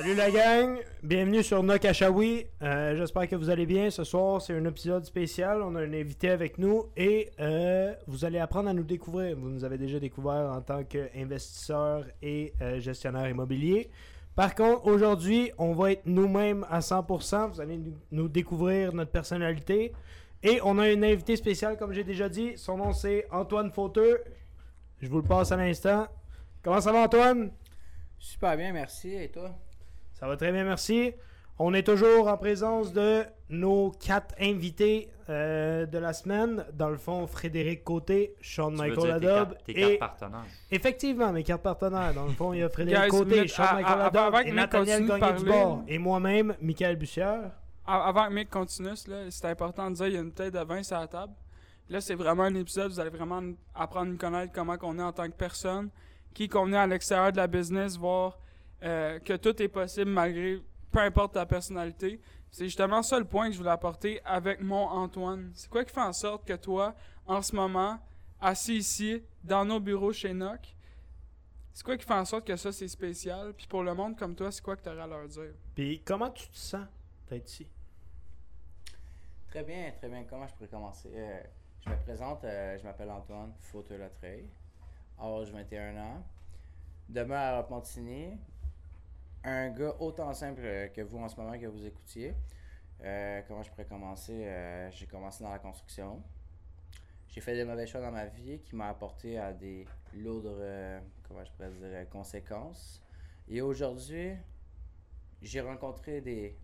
Salut la gang, bienvenue sur Nokashawi. Euh, J'espère que vous allez bien. Ce soir, c'est un épisode spécial. On a un invité avec nous et euh, vous allez apprendre à nous découvrir. Vous nous avez déjà découvert en tant qu'investisseur et euh, gestionnaire immobilier. Par contre, aujourd'hui, on va être nous-mêmes à 100%. Vous allez nous- découvrir notre personnalité. Et on a un invité spécial, comme j'ai déjà dit. Son nom, c'est Antoine Fauteux. Je vous le passe à l'instant. Comment ça va, Antoine? Super bien, merci. Et toi? Ça va très bien, merci. On est toujours en présence de nos quatre invités euh, de la semaine. Dans le fond, Frédéric Côté, Sean Tu Michael tes Adobe cartes- tes cartes et partenaires. effectivement mes cartes partenaires. Dans le fond, il y a Frédéric Guys, Côté, Sean à- Michael à- Adobe avant que et Mick Nathaniel continue de Gagné du parler- bord. Et moi-même, Michael Bussière. Avant que Mick continue, c'est important de dire qu'il y a une bouteille de vin sur la table. Là, c'est vraiment un épisode, vous allez vraiment apprendre à nous connaître comment on est en tant que personne, qui qu'on est à l'extérieur de la business, voir euh, que tout est possible malgré peu importe ta personnalité. C'est justement ça le point que je voulais apporter avec mon Antoine. C'est quoi qui fait en sorte que toi, en ce moment, assis ici, dans nos bureaux chez NOC, c'est quoi qui fait en sorte que ça c'est spécial? Puis pour le monde comme toi, c'est quoi que tu aurais à leur dire? Puis comment tu te sens d'être ici? Très bien, très bien. Comment je pourrais commencer? Euh, je me présente, euh, je m'appelle Antoine Fauteux-Latreille, âge 21 ans, demeure à Pontigny, un gars autant simple euh, que vous en ce moment que vous écoutiez. Euh, comment je pourrais commencer? Euh, j'ai commencé dans la construction. J'ai fait des mauvais choix dans ma vie qui m'ont apporté à des lourdes, comment je pourrais dire, conséquences. Et aujourd'hui, j'ai rencontré des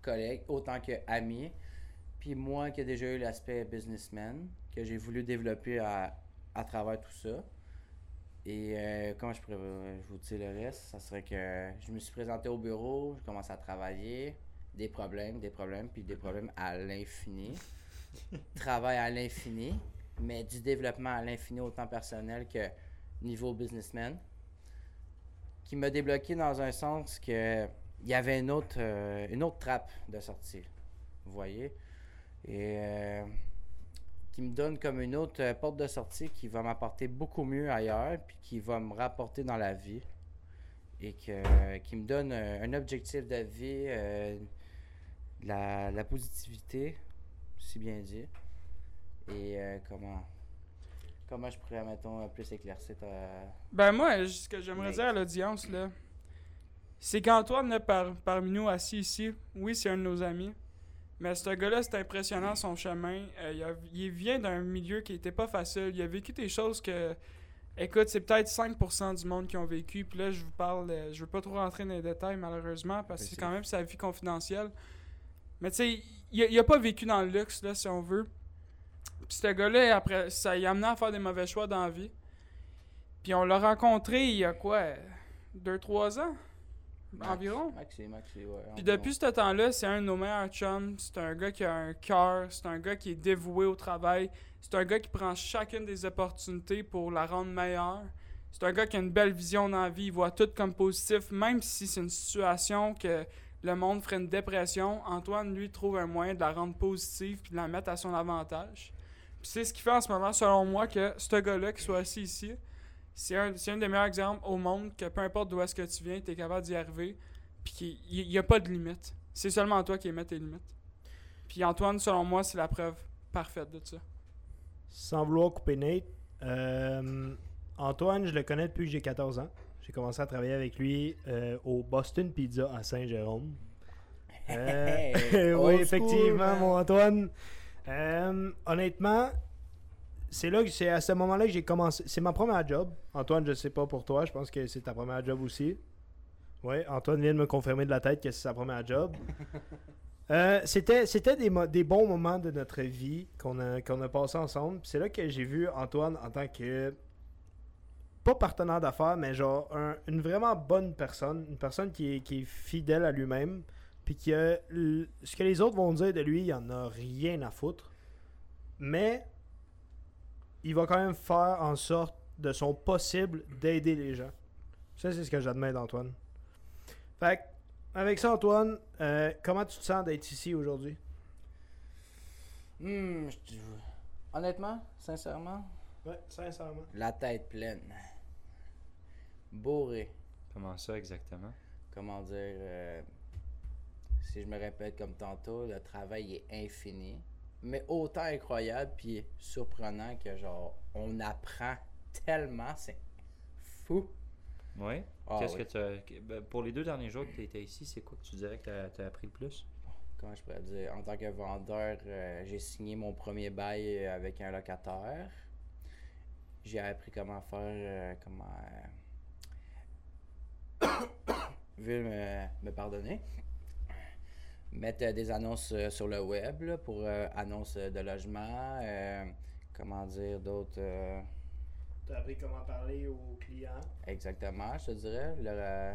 collègues autant que amis. Puis moi qui ai déjà eu l'aspect businessman, que j'ai voulu développer à, à travers tout ça. Et euh, comment je pourrais vous dire le reste, ça serait que je me suis présenté au bureau, je commence à travailler, des problèmes, des problèmes, puis des problèmes à l'infini. Travail à l'infini, mais du développement à l'infini autant personnel que niveau businessman. Qui m'a débloqué dans un sens que il y avait une autre, euh, une autre trappe de sortie. Vous voyez? Et euh, qui me donne comme une autre euh, porte de sortie qui va m'apporter beaucoup mieux ailleurs, puis qui va me rapporter dans la vie. Et que, qui me donne euh, un objectif de vie, euh, de la, la positivité, si bien dit. Et euh, comment, comment je pourrais, mettons, plus éclaircir ta. Ben moi, ce que j'aimerais dire à l'audience, là, c'est qu'Antoine, là, par, parmi nous, assis ici, oui, c'est un de nos amis, mais ce gars-là, c'est impressionnant son chemin. Euh, il, a- il vient d'un milieu qui était pas facile. Il a vécu des choses que, écoute, c'est peut-être 5% du monde qui ont vécu. Puis là, je vous parle, je veux pas trop rentrer dans les détails, malheureusement, parce que c'est quand même sa vie confidentielle. Mais tu sais, il, a- il a pas vécu dans le luxe, là, si on veut. Puis ce gars-là, après, ça il a amené à faire des mauvais choix dans la vie. Puis on l'a rencontré il y a quoi? 2-3 ans? Max- Environ? Maxi, maxi, ouais. Puis environ. depuis ce temps-là, c'est un de nos meilleurs chums. C'est un gars qui a un cœur. C'est un gars qui est dévoué au travail. C'est un gars qui prend chacune des opportunités pour la rendre meilleure. C'est un gars qui a une belle vision dans la vie. Il voit tout comme positif, même si c'est une situation que le monde ferait une dépression. Antoine, lui, trouve un moyen de la rendre positive puis de la mettre à son avantage. Puis c'est ce qui fait en ce moment, selon moi, que ce gars-là qui soit assis ici, c'est un, c'est un des meilleurs exemples au monde que peu importe d'où est-ce que tu viens, tu es capable d'y arriver. Puis qu'il n'y a pas de limite. C'est seulement toi qui émets tes limites. Puis Antoine, selon moi, c'est la preuve parfaite de ça. Sans vouloir couper Nate, euh, Antoine, je le connais depuis que j'ai 14 ans. J'ai commencé à travailler avec lui euh, au Boston Pizza à Saint-Jérôme. Euh, Hey, oui, effectivement, mon Antoine. Euh, honnêtement, c'est là que c'est à ce moment-là que j'ai commencé. C'est ma première job. Antoine, je sais pas pour toi, je pense que c'est ta première job aussi. Oui, Antoine vient de me confirmer de la tête que c'est sa première job. Euh, c'était c'était des, des bons moments de notre vie qu'on a, qu'on a passé ensemble. C'est là que j'ai vu Antoine en tant que pas partenaire d'affaires, mais genre un- une vraiment bonne personne, une personne qui est, qui est fidèle à lui-même, puis l- ce que les autres vont dire de lui, il en a rien à foutre. Mais il va quand même faire en sorte de son possible d'aider les gens. Ça, c'est ce que j'admets d'Antoine. Fait que, avec ça, Antoine, euh, comment tu te sens d'être ici aujourd'hui? Hmm, je te- Honnêtement, sincèrement, Ouais, sincèrement. la tête pleine. Bourré. Comment ça exactement? comment dire, euh, si je me répète comme tantôt, le travail est infini, mais autant incroyable puis surprenant que genre on apprend tellement, c'est fou. Oui. Ah Qu'est-ce oui. que tu ben, Pour les deux derniers jours que tu étais ici, c'est quoi que tu dirais que tu as, appris le plus? Comment je pourrais dire, en tant que vendeur, euh, j'ai signé mon premier bail avec un locataire. J'ai appris comment faire, euh, comment. euh, me pardonner. Mettre euh, des annonces euh, sur le web là, pour euh, annonces de logement. comment dire d'autres. euh, T'as appris comment parler aux clients. Exactement, je te dirais. Le,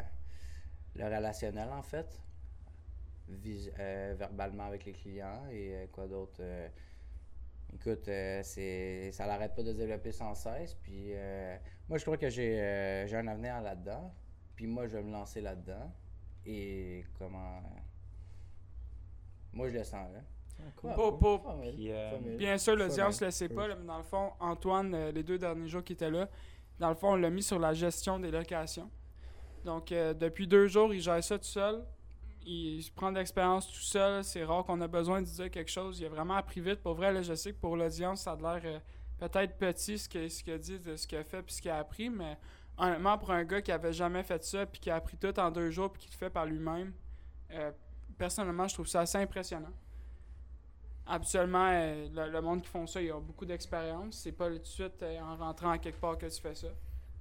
le relationnel, en fait. Vis- euh, verbalement avec les clients et euh, quoi d'autre. euh, écoute, c'est ça n'arrête pas de se développer sans cesse. Puis moi, je crois que j'ai j'ai un avenir là-dedans. Puis moi, je vais me lancer là-dedans. Et comment. Moi, je le sens, là. cool. Pour- pour- Formule, Puis, euh, formule. Bien sûr, l'audience ne le sait pas, là, mais dans le fond, Antoine, euh, les deux derniers jours qu'il était là, dans le fond, on l'a mis sur la gestion des locations. Donc, euh, depuis deux jours, il gère ça tout seul. Il se prend de l'expérience tout seul. C'est rare qu'on a besoin de dire quelque chose. Il a vraiment appris vite. Pour vrai, là, je sais que pour l'audience, ça a l'air euh, peut-être petit ce qu'il ce a dit, de ce qu'il a fait puis ce qu'il a appris, mais honnêtement, pour un gars qui avait jamais fait ça puis qui a appris tout en deux jours puis qui le fait par lui-même, euh, personnellement, je trouve ça assez impressionnant. Habituellement, euh, le, le monde qui font ça, ils ont beaucoup d'expérience. C'est pas tout de suite euh, en rentrant à quelque part que tu fais ça.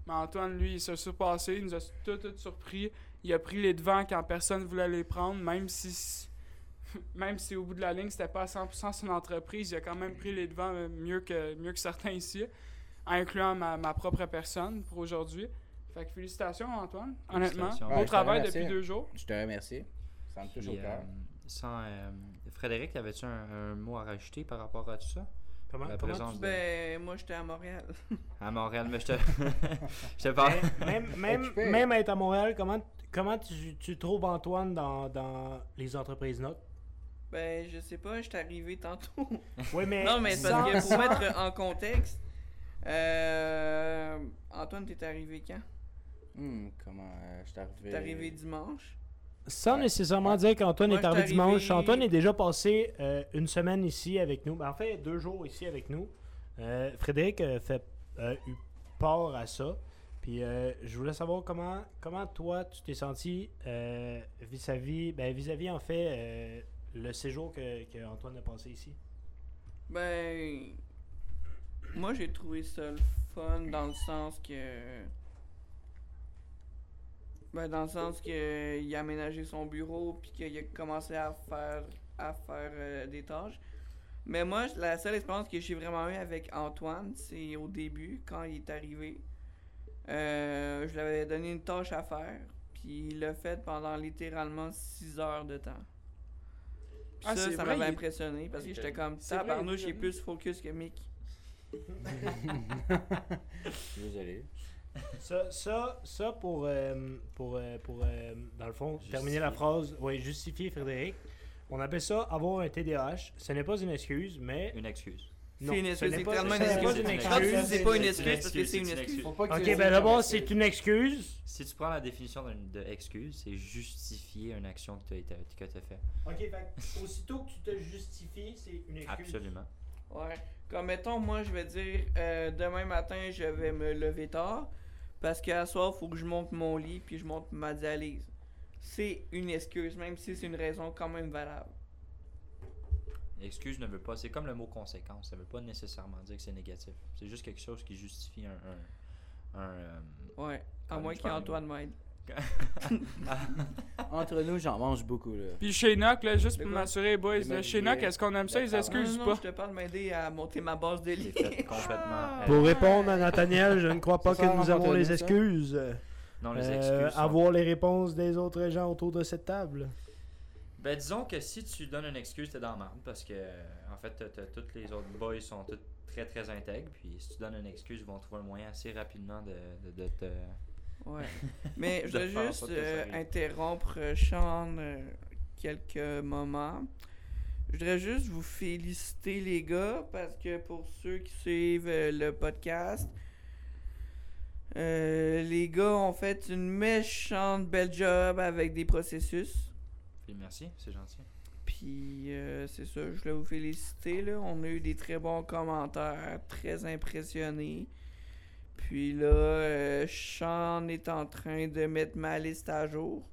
Mais Antoine, lui, il s'est surpassé, il nous a tout, tout surpris. Il a pris les devants quand personne voulait les prendre, même si même si au bout de la ligne, c'était pas à 100% son entreprise, il a quand même pris les devants euh, mieux que, mieux que certains ici, incluant ma, ma propre personne pour aujourd'hui. Fait que félicitations, Antoine. Honnêtement, Ouais, te travail depuis deux jours. Je te remercie. Ça me touche Puis, au cœur. euh, sans, euh, Frédéric, avais-tu un, un mot à rajouter par rapport à tout ça? Comment, La comment présence de- Ben, moi, j'étais à Montréal. À Montréal, mais je te, je te parle. même, même, même être à Montréal, comment, comment tu, tu trouves Antoine dans, dans les entreprises notes? Ben, je sais pas, j'étais arrivé tantôt. Oui, mais. non, mais parce que pour mettre en contexte, euh, Antoine, t'es arrivé quand? Hmm, comment euh, je suis arrivé. T'es arrivé dimanche. Sans Ouais. nécessairement Ouais. dire qu'Antoine est arrivé dimanche. Antoine est déjà passé euh, une semaine ici avec nous. Ben, en fait, deux jours ici avec nous. Euh, Frédéric a fait euh, eu part à ça. Puis euh, je voulais savoir comment, comment toi tu t'es senti euh, vis-à-vis, ben, vis-à-vis en fait euh, le séjour que, que Antoine a passé ici? Ben, moi, j'ai trouvé ça le fun dans le sens que. Ben, dans le sens que il a aménagé son bureau puis qu'il a commencé à faire à faire euh, des tâches. Mais moi, la seule expérience que j'ai vraiment eue avec Antoine, c'est au début, quand il est arrivé. Euh, je lui avais donné une tâche à faire, puis il l'a fait pendant littéralement 6 heures de temps. Puis Ah, ça, ça m'avait impressionné parce que j'étais comme vrai, tabarnouche, il j'ai plus focus que Mick. Désolé. Ça, ça, ça pour, euh, pour, euh, pour euh, dans le fond, terminer la phrase, oui, justifier Frédéric. On appelle ça avoir un TDAH. Ce n'est pas une excuse, mais. Une excuse. Non, C'est une ce excuse, n'est c'est tellement une excuse. une c'est pas une excuse, parce que c'est une excuse. Ok, ben d'abord, c'est une excuse. Si tu prends la définition d'une- de excuse, c'est justifier une action que tu as, fait. Ok, fait aussitôt que tu te justifies, c'est une excuse. Absolument. Ouais. Comme mettons, moi, je vais dire demain matin, je vais me lever tard parce qu'à soir, il faut que je monte mon lit puis je monte ma dialyse. C'est une excuse, même si c'est une raison quand même valable. Excuse ne veut pas. C'est comme le mot conséquence. Ça veut pas nécessairement dire que c'est négatif. C'est juste quelque chose qui justifie un. un, un, euh, Ouais. À moins qu'Antoine m'aide. Entre nous, j'en mange beaucoup, là. Puis chez Noc, là, juste pour m'assurer, boys, là, chez. Noc, est-ce qu'on aime ça, Ben, les excuses non, ou non, pas? je te parle m'aider à monter ma base de lit. complètement. euh, Pour répondre à Nathaniel, je ne crois pas que nous avons les ça? excuses. non, les Euh, excuses. avoir les réponses des autres gens autour de cette table. Ben, disons que si tu donnes une excuse, t'es dans la merde parce que, en fait, tous les autres boys sont tous très très intègres. Puis si tu donnes une excuse, ils vont trouver un moyen assez rapidement de, de, de te. Ouais. Mais je en juste euh, interrompre euh, Sean euh, quelques moments. Je voudrais juste vous féliciter les gars parce que pour ceux qui suivent euh, le podcast, les gars ont fait une méchante belle job avec des processus. Merci, c'est gentil. Puis c'est ça, je voulais vous féliciter. Là. On a eu des très bons commentaires, très impressionnés. Puis là, euh, Sean est en train de mettre ma liste à jour.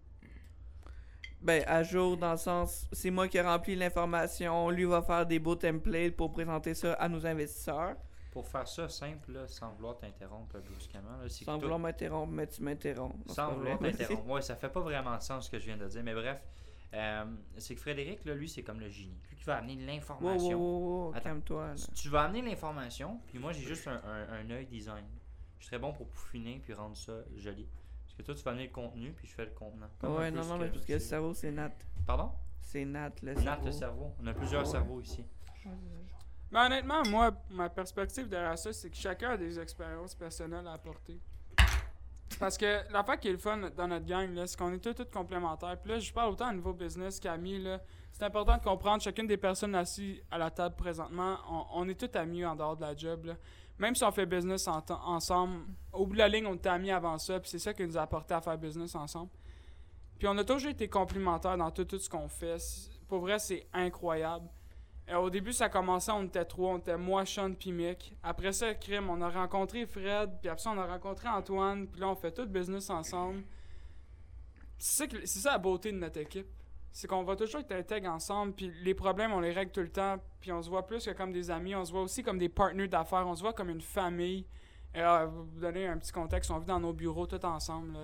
Ben, à jour dans le sens, c'est moi qui ai rempli l'information. Lui va faire des beaux templates pour présenter ça à nos investisseurs. Pour faire ça simple, là, sans vouloir t'interrompre brusquement, là, Sans vouloir m'interrompre, mais tu m'interromps. Sans vouloir t'interrompre. Ouais, ça fait pas vraiment de sens ce que je viens de dire, mais bref. euh, c'est que Frédéric, là, lui, c'est comme le génie. Lui qui va amener Wow, wow, l'information. wow, wow, Attends. calme-toi. Tu- Tu vas amener l'information, puis moi, j'ai juste un, un, un œil design. Je serais bon pour peaufiner puis rendre ça joli. Parce que toi, tu vas amener le contenu, puis je fais le contenant. Comme Ouais, non, non, mais parce que le cerveau, c'est Nat. Pardon? C'est Nat, le Nat, cerveau. le cerveau. On a plusieurs Ouais. cerveaux ici. Mais honnêtement, moi, ma perspective derrière ça, c'est que chacun a des expériences personnelles à apporter. Parce que l'affaire qui est le fun dans notre gang, là, c'est qu'on est tous, tous complémentaires. Puis là, je parle autant au niveau business qu'amis. là. C'est important de comprendre chacune des personnes assises à la table présentement. On, on est tous amis en dehors de la job. là. Même si on fait business ensemble, au bout de la ligne, on était amis avant ça. Puis c'est ça qui nous a apporté à faire business ensemble. Puis on a toujours été complémentaires dans tout, ce qu'on fait. Pour vrai, c'est incroyable. Euh, au début, ça commençait, on était trois, on était moi, Sean, puis Mick. Après ça, crime, on a rencontré Fred, puis après ça, on a rencontré Antoine, puis là, on fait tout business ensemble. C'est ça la beauté de notre équipe. C'est qu'on va toujours être intègre ensemble, puis les problèmes, on les règle tout le temps, puis on se voit plus que comme des amis, on se voit aussi comme des partenaires d'affaires, on se voit comme une famille. Et euh, vous donner un petit contexte, on vit dans nos bureaux tout ensemble. là.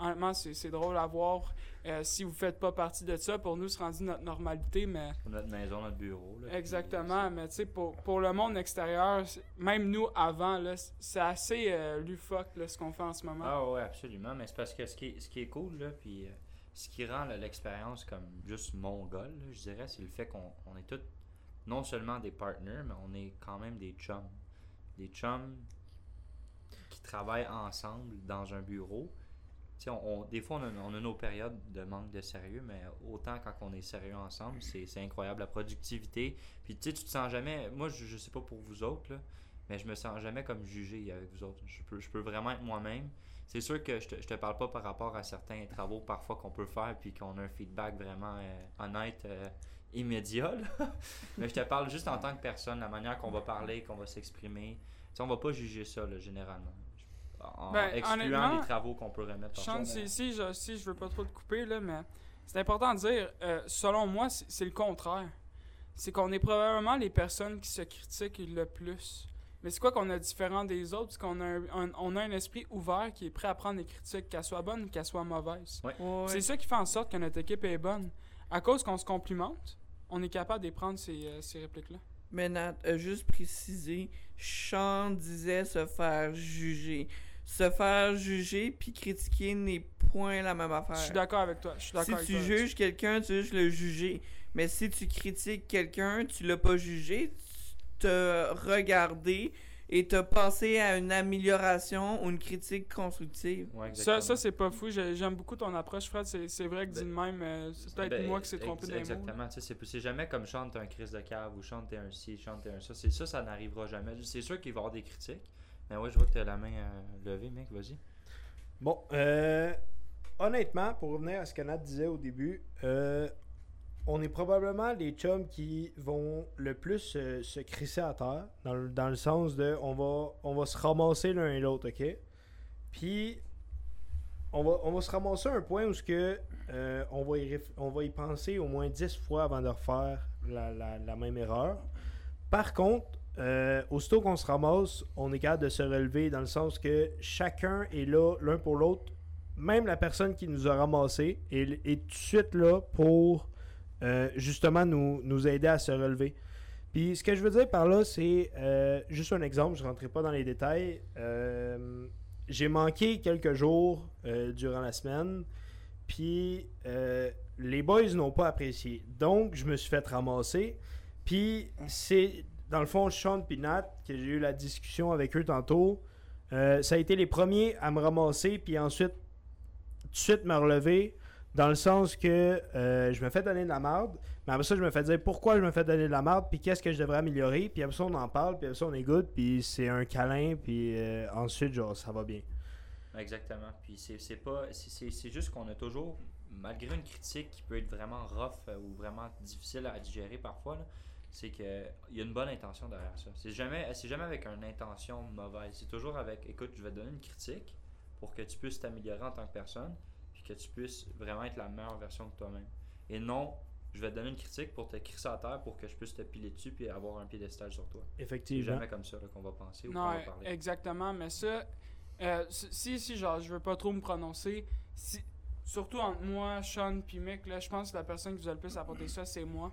Honnêtement, c'est drôle à voir. Euh, si vous faites pas partie de ça, pour nous, c'est rendu notre normalité, mais... Notre maison, notre bureau. là, Exactement, mais tu sais, pour, pour le monde extérieur, même nous avant, c'est assez euh, lufoc là, ce qu'on fait en ce moment. Ah ouais, absolument. Mais c'est parce que ce qui est, ce qui est cool, là, puis euh, ce qui rend l'expérience comme juste mongole, je dirais, c'est le fait qu'on on est tous non seulement des partners, mais on est quand même des chums. Des chums qui travaillent ensemble dans un bureau. On, des fois, on a, on nos périodes de manque de sérieux, mais autant quand on est sérieux ensemble, c'est incroyable. La productivité. Puis tu sais, tu te sens jamais. Moi, je, je sais pas pour vous autres, mais je me sens jamais comme jugé avec vous autres. Je peux, je peux vraiment être moi-même. C'est sûr que je te, je te parle pas par rapport à certains travaux parfois qu'on peut faire puis qu'on a un feedback vraiment euh, honnête, euh, immédiat. là. Mais je te parle juste en tant que personne, la manière qu'on va parler, qu'on va s'exprimer. Sais, on va pas juger ça là, généralement. En Ben, excluant les travaux qu'on peut remettre Sean, si, si, je, si je veux pas trop te couper, là, mais c'est important de dire, euh, selon moi, c'est c'est le contraire. C'est qu'on est probablement les personnes qui se critiquent le plus. Mais c'est quoi qu'on a différent des autres? C'est qu'on a un, un- on a un esprit ouvert qui est prêt à prendre les critiques, qu'elles soient bonnes ou qu'elles soient mauvaises. Ouais. C'est ça qui fait en sorte que notre équipe est bonne. À cause qu'on se complimente, on est capable de prendre ces, euh, ces répliques-là. Mais Nat, a juste précisé, Sean disait se faire juger. Se faire juger puis critiquer n'est point la même affaire. Je suis d'accord avec toi. Je suis Si d'accord tu toi. juges quelqu'un, tu veux juste le juger. Mais si tu critiques quelqu'un, tu l'as pas jugé, tu t'as regardé et t'as passé à une amélioration ou une critique constructive. Ouais, Ça, ça c'est pas fou. J'ai- J'aime beaucoup ton approche, Fred. C'est vrai que dit de même. euh, c'est peut-être Ben, moi qui s'est trompé ex- mots. là. Exactement. tu sais, C'est jamais comme chante un crise de cave ou chante un ci, chante un ça. C'est ça, ça n'arrivera jamais. C'est sûr qu'il va y avoir des critiques. Mais ouais, je vois que tu as la main euh, levée, mec. Vas-y. Bon, euh, honnêtement, pour revenir à ce que Nat disait au début, euh, on est probablement les chums qui vont le plus se- se crisser à terre, dans le, sens de on va, on se ramasser l'un et l'autre, ok? Puis, on va, on se ramasser à un point où que, euh, on, va y penser au moins 10 fois avant de refaire la même erreur. Par contre, euh, aussitôt qu'on se ramasse, on est capable de se relever dans le sens que chacun est là l'un pour l'autre. Même la personne qui nous a ramassé est, est tout de suite là pour euh, justement nous, nous aider à se relever. Puis ce que je veux dire par là, c'est euh, juste un exemple, je ne rentrerai pas dans les détails. Euh, J'ai manqué quelques jours durant la semaine, puis les boys n'ont pas apprécié. Donc je me suis fait ramasser. Puis c'est dans le fond Sean et que j'ai eu la discussion avec eux tantôt. ça a été les premiers à me ramasser, puis ensuite tout de suite me relever, dans le sens que euh, je me fais donner de la marde, mais après ça, je me fais dire pourquoi je me fais donner de la marde, puis qu'est-ce que je devrais améliorer, puis après ça, on en parle, puis après ça, on est good, puis c'est un câlin, puis euh, ensuite, genre, ça va bien. Exactement. Puis c'est pas. c'est- juste qu'on a toujours, malgré une critique qui peut être vraiment rough euh, ou vraiment difficile à digérer parfois, c'est qu'il y a une bonne intention derrière ça. C'est jamais, jamais avec une intention mauvaise. C'est toujours avec écoute, je vais te donner une critique pour que tu puisses t'améliorer en tant que personne, que tu puisses vraiment être la meilleure version de toi-même. Et non, je vais te donner une critique pour te crisser à terre pour que je puisse te piler dessus puis avoir un piédestal sur toi. C'est Effectivement. jamais comme ça là, qu'on va penser ou qu'on Non, va parler. exactement, mais ça, euh, si, si, genre, je veux pas trop me prononcer, si, surtout entre moi, Sean puis Mick, là, je pense que la personne qui vous a le plus apporté ça, c'est moi.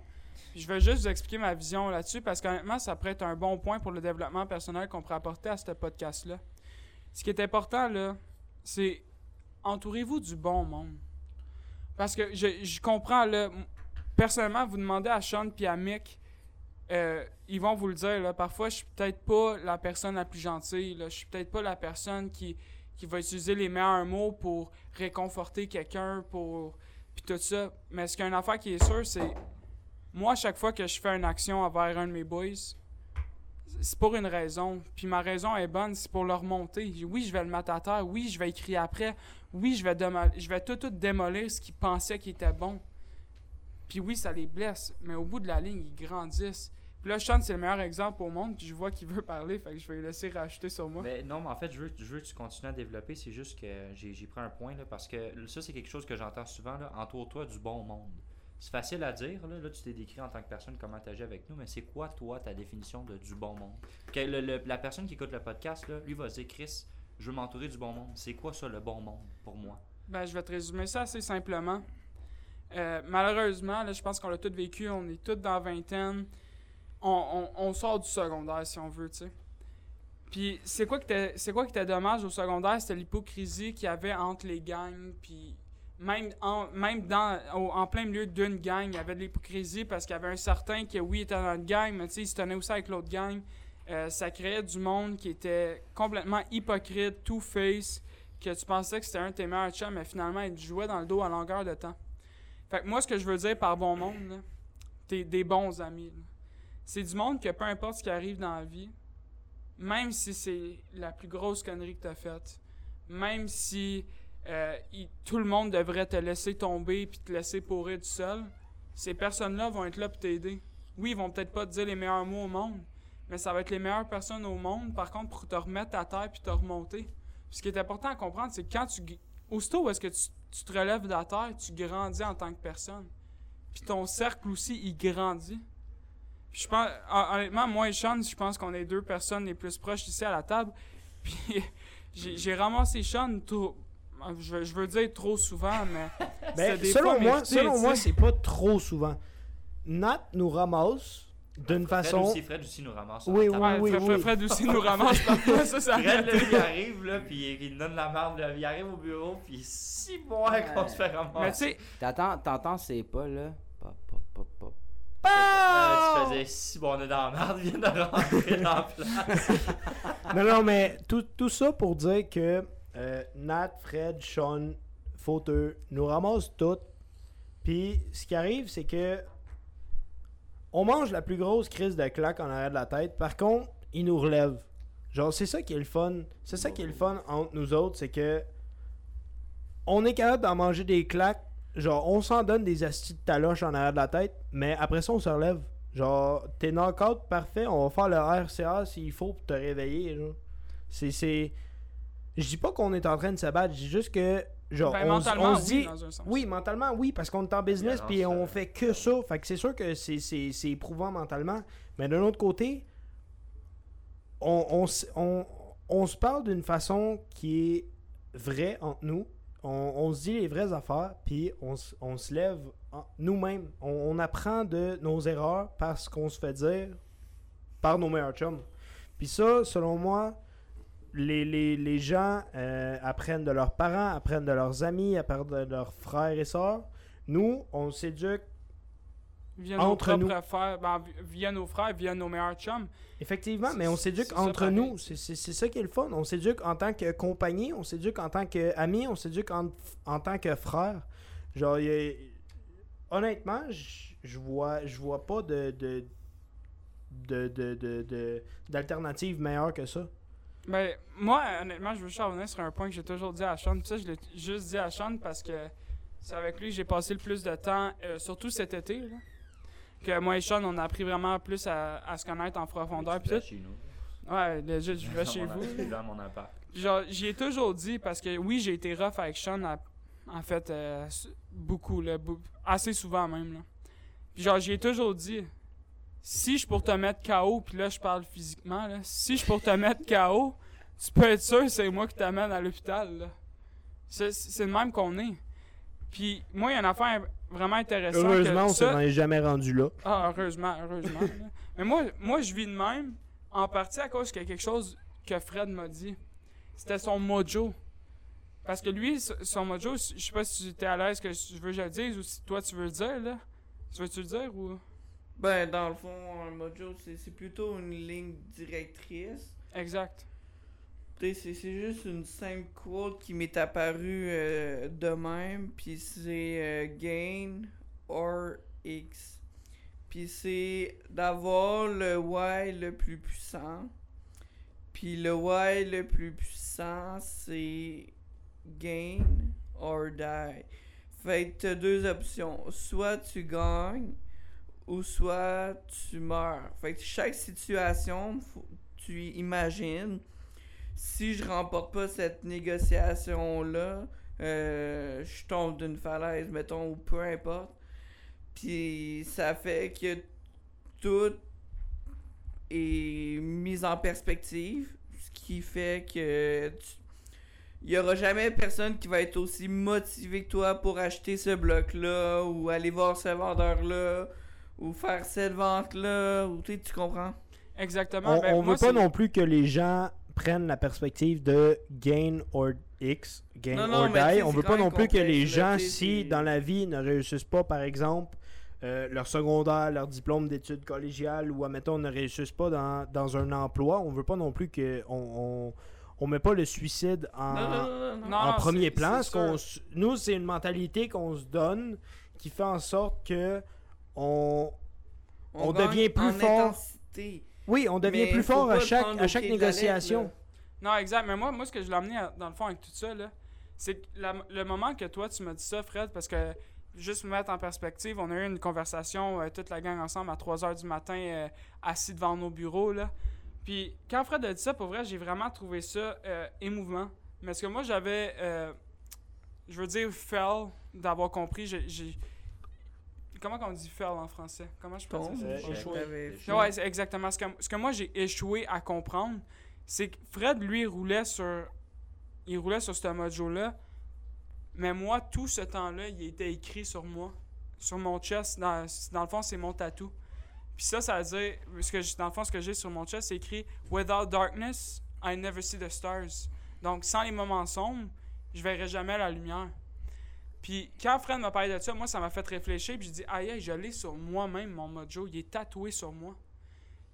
Puis je vais juste vous expliquer ma vision là-dessus, parce qu'honnêtement, ça pourrait être un bon point pour le développement personnel qu'on pourrait apporter à ce podcast-là. Ce qui est important, là, c'est entourez-vous du bon monde. Parce que je, comprends, là, personnellement, vous demandez à Sean puis à Mick, euh, ils vont vous le dire, là, parfois, je suis peut-être pas la personne la plus gentille, là, je suis peut-être pas la personne qui, qui va utiliser les meilleurs mots pour réconforter quelqu'un, pour... puis tout ça. Mais ce qu'il y a une affaire qui est sûre, c'est... Moi, chaque fois que je fais une action envers un de mes boys, c'est pour une raison. Puis ma raison est bonne, c'est pour leur monter. Oui, je vais le mettre à terre. Oui, je vais écrire après. Oui, je vais, je vais tout, tout démolir ce qu'ils pensaient qui était bon. Puis oui, ça les blesse. Mais au bout de la ligne, ils grandissent. Puis là, Sean, c'est le meilleur exemple au monde. Puis je vois qu'il veut parler. Fait que je vais le laisser racheter sur moi. Mais non, mais en fait, je veux, je veux que tu continues à développer. C'est juste que j'ai pris un point, là, parce que ça, c'est quelque chose que j'entends souvent. là, Entoure-toi du bon monde. C'est facile à dire, là, là tu t'es décrit en tant que personne comment tu avec nous, mais c'est quoi, toi, ta définition de du bon monde? Le- La personne qui écoute le podcast, là, lui va se dire Chris, je veux m'entourer du bon monde. C'est quoi ça, le bon monde, pour moi? Ben, je vais te résumer ça assez simplement. Euh, malheureusement, là, je pense qu'on l'a tous vécu. On est tous dans la vingtaine. On, sort du secondaire, si on veut, tu sais. Puis, c'est quoi qui était dommage au secondaire? C'était l'hypocrisie qu'il y avait entre les gangs. Puis, même, en, même dans, en plein milieu d'une gang, il y avait de l'hypocrisie parce qu'il y avait un certain qui, oui, était dans une gang, mais il se tenait aussi avec l'autre gang. Euh, ça créait du monde qui était complètement hypocrite, two-face, que tu pensais que c'était un de tes meilleurs mais finalement, il jouait dans le dos à longueur de temps. Fait que moi, ce que je veux dire par bon monde, t'es des bons amis. C'est du monde que peu importe ce qui arrive dans la vie, même si c'est la plus grosse connerie que t'as faite, même si euh, tout le monde devrait te laisser tomber puis te laisser pourrir tout seul, ces personnes-là vont être là pour t'aider. Oui, ils vont peut-être pas te dire les meilleurs mots au monde, mais ça va être les meilleures personnes au monde, par contre, pour te remettre à terre puis te remonter. Puis ce qui est important à comprendre, c'est quand tu. Aussitôt est-ce que tu, te relèves de la terre, tu grandis en tant que personne. Puis ton cercle aussi, il grandit. Je pense, hon- honnêtement, moi et Sean, je pense qu'on est deux personnes les plus proches ici à la table. Puis j'ai ramassé Sean trop. Je, veux- je veux dire trop souvent, mais. Ben, des selon fois moi, mérité, selon moi, c'est pas trop souvent. Nat nous ramasse d'une Fred façon. aussi, Fred aussi nous ramasse. Oui, oui, Ouais, Fred, oui. Fred aussi nous ramasse parfois, ça, ça Fred, là, il arrive, là, puis il donne la merde, là, il arrive au bureau, puis six mois qu'on se fait ramasser. Mais tu sais, T'entends, t'entends ces pas là? Pas, pas, pas, pas. Ah, tu faisais si bon, on est dans la merde, viens de rentrer dans la place. Non, non, mais tout, tout ça pour dire que euh, Nat, Fred, Sean, Fauteux nous ramassent toutes. Puis ce qui arrive, c'est que on mange la plus grosse crise de claque en arrière de la tête. Par contre, ils nous relèvent. Genre, c'est ça qui est le fun. C'est ça qui est le fun entre nous autres, c'est que on est capable d'en manger des claques. Genre, on s'en donne des astis de taloche en arrière de la tête, mais après ça, on se relève. Genre, t'es knock-out, parfait, on va faire le RCA s'il faut pour te réveiller. C'est. Je dis pas qu'on est en train de se battre, je dis juste que. Genre, ben, on, mentalement, on se oui, dit. dans un sens. Oui, mentalement, oui, parce qu'on est en business puis on euh, fait que ça. Fait que c'est sûr que c'est, c'est, c'est éprouvant mentalement. Mais d'un autre côté, on, on, on, on se parle d'une façon qui est vraie entre nous. On, on se dit les vraies affaires, puis on, on se lève nous-mêmes. On, on apprend de nos erreurs parce qu'on se fait dire par nos meilleurs chums. Puis ça, selon moi, les, les, les gens euh, apprennent de leurs parents, apprennent de leurs amis, apprennent de leurs frères et sœurs. Nous, on s'éduque Via entre nos nous. frères, ben, vi- via nos frères, via nos meilleurs chums. Effectivement, mais on s'éduque ça entre nous. C'est ça qui est le fun. On s'éduque en tant que compagnie, on s'éduque en tant qu'amis, on s'éduque en, en tant que frère. Genre, a- honnêtement, je vois, je vois pas de de- de- de- de- de- d'alternative meilleure que ça. Ben, moi, honnêtement, je veux juste revenir sur un point que j'ai toujours dit à Sean. Puis ça, je l'ai juste dit à Sean parce que c'est avec lui que j'ai passé le plus de temps, euh, surtout cet été. Là, que moi et Sean, on a appris vraiment plus à, à se connaître en profondeur. Puis chez nous. Ouais, legit, je vais chez vous. Dans mon appart. Genre, j'y ai toujours dit parce que oui, j'ai été rough avec Sean, à- en fait, euh, beaucoup, là, assez souvent même. Là. Puis genre, j'y ai toujours dit, si je pour te mettre KO, puis là, je parle physiquement, là, si je pour te mettre KO, tu peux être sûr que c'est moi qui t'amène à l'hôpital. C'est c'est le même qu'on est. Puis moi, il y a une affaire vraiment intéressante. que Heureusement, on ça- s'en est jamais rendu là. ah, heureusement, heureusement. Mais moi, moi, je vis de même, en partie à cause a quelque chose que Fred m'a dit. C'était son mojo. Parce que lui, son mojo, je sais pas si tu es à l'aise que je veux que je le dise ou si toi tu veux le dire, là. Tu veux-tu le dire ou? Ben, dans le fond, un mojo, c'est plutôt une ligne directrice. Exact. C'est juste une simple quote qui m'est apparue euh, de même, puis c'est euh, gain or x. Puis c'est d'avoir le y le plus puissant. Puis le y le plus puissant, c'est gain or die. Fait que t'as deux options. Soit tu gagnes, ou soit tu meurs. Fait que chaque situation, tu imagines si je remporte pas cette négociation-là, euh, je tombe d'une falaise, mettons, ou peu importe. Puis ça fait que tout est mis en perspective, ce qui fait que il y aura jamais personne qui va être aussi motivé que toi pour acheter ce bloc-là, ou aller voir ce vendeur-là, ou faire cette vente-là, ou tu sais, tu comprends? Exactement. On, Ben, on moi, veut pas non plus que les gens prennent la perspective de gain or X, gain Non, non, or die. On veut pas non plus que les gens, si dans la vie ne réussissent pas, par exemple, euh, leur secondaire, leur diplôme d'études collégiales ou, admettons, ne réussissent pas dans, dans un emploi, on veut pas non plus que on, on, on met pas le suicide en, Non, non, non, non, non. Non, en non, premier plan. Ce nous, c'est une mentalité qu'on se donne qui fait en sorte que on, on devient plus en fort. intensité. oui, on devient Mais plus fort à chaque, à chaque négociation. lettre, Non, exact. Mais moi, moi ce que je l'ai amené à- dans le fond avec tout ça, là, c'est le moment que toi, tu m'as dit ça, Fred, parce que juste me mettre en perspective, on a eu une conversation, euh, toute la gang ensemble, à 3 h du matin, euh, assis devant nos bureaux. Là. Puis quand Fred a dit ça, pour vrai, j'ai vraiment trouvé ça euh, émouvant. Mais ce que moi, j'avais, euh, je veux dire, fell d'avoir compris. j'ai- Comment on dit fell en français? Comment je peux Tombe, dire ça? Échoué. T'avais fait. Ouais, c'est exactement. Ce que, ce que moi j'ai échoué à comprendre, c'est que Fred, lui, il roulait sur. Il roulait sur ce mojo-là. Mais moi, tout ce temps-là, il était écrit sur moi. Sur mon chest. Dans, dans le fond, c'est mon tatou. Puis ça, ça veut dire. Ce que, dans le fond, ce que j'ai sur mon chest, c'est écrit Without darkness, I never see the stars. Donc, sans les moments sombres, je verrai jamais la lumière. Puis quand Fred m'a parlé de ça, moi, ça m'a fait réfléchir. Puis j'ai dit, aïe, aïe, je l'ai sur moi-même, mon mojo. Il est tatoué sur moi.